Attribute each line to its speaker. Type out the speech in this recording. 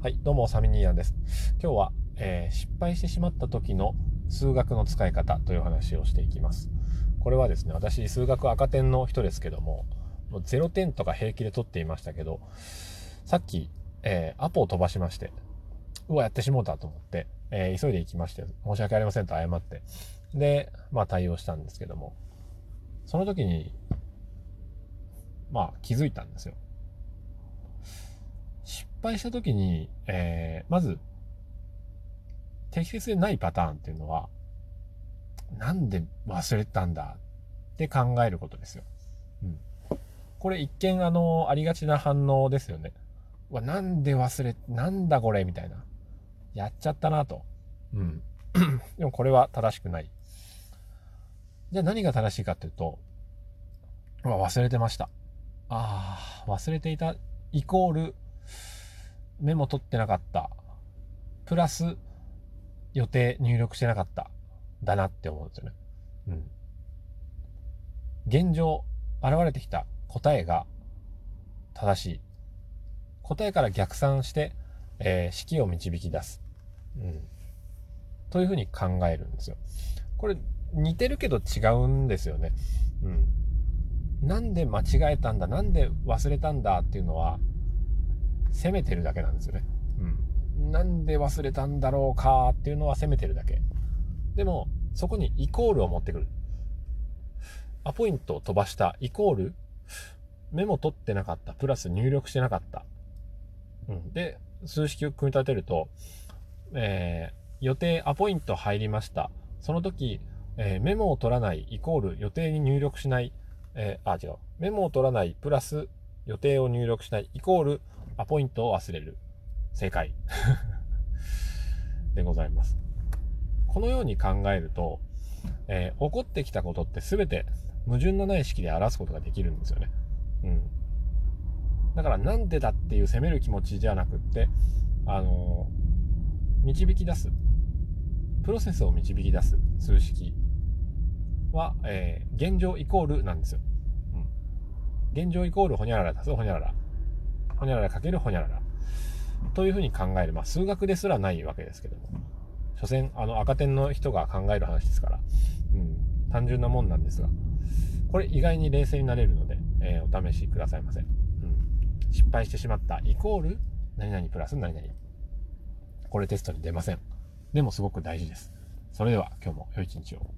Speaker 1: はい、どうも、サミニーヤンです。今日は、えー、失敗してしまった時の数学の使い方という話をしていきます。これはですね、私、数学赤点の人ですけども、もう0点とか平気で取っていましたけど、さっき、えー、アポを飛ばしまして、うわ、やってしもうたと思って、えー、急いで行きまして、申し訳ありませんと謝って、で、まあ対応したんですけども、その時に、まあ気づいたんですよ。敗した時に、えー、まず、適切でないパターンっていうのは、なんで忘れたんだって考えることですよ。うん。これ一見あの、ありがちな反応ですよね。わ、なんで忘れ、なんだこれみたいな。やっちゃったなと。うん。でもこれは正しくない。じゃあ何が正しいかっていうと、わ、忘れてました。ああ、忘れていたイコール、メモ取ってなかった。プラス、予定入力してなかった。だなって思うんですよね。うん。現状、現れてきた答えが正しい。答えから逆算して、えー、式を導き出す。うん。というふうに考えるんですよ。これ、似てるけど違うんですよね。うん。なんで間違えたんだ、なんで忘れたんだ？っていうのは、責めてるだけなんですよね。うん。なんで忘れたんだろうかっていうのは責めてるだけ。でも、そこにイコールを持ってくる。アポイントを飛ばしたイコール、メモ取ってなかった、プラス入力してなかった。うん。で、数式を組み立てると、えー、予定アポイント入りました。その時、えー、メモを取らないイコール予定に入力しない、えー、あ、違う。メモを取らないプラス予定を入力しないイコールアポイントを忘れる。正解。でございます。このように考えると、えー、起こってきたことって全て矛盾のない式で表すことができるんですよね。うん。だからなんでだっていう責める気持ちじゃなくって、あのー、導き出す。プロセスを導き出す数式は、えー、現状イコールなんですよ。うん。現状イコールほにゃらら足すほにゃらら。ほにゃららかけるほにゃらら。というふうに考える。まあ、数学ですらないわけですけども。所詮、あの、赤点の人が考える話ですから、うん、単純なもんなんですが、これ意外に冷静になれるので、えー、お試しくださいませ。うん。失敗してしまったイコール、何々プラス何々。これテストに出ません。でもすごく大事です。それでは今日も良い一日を。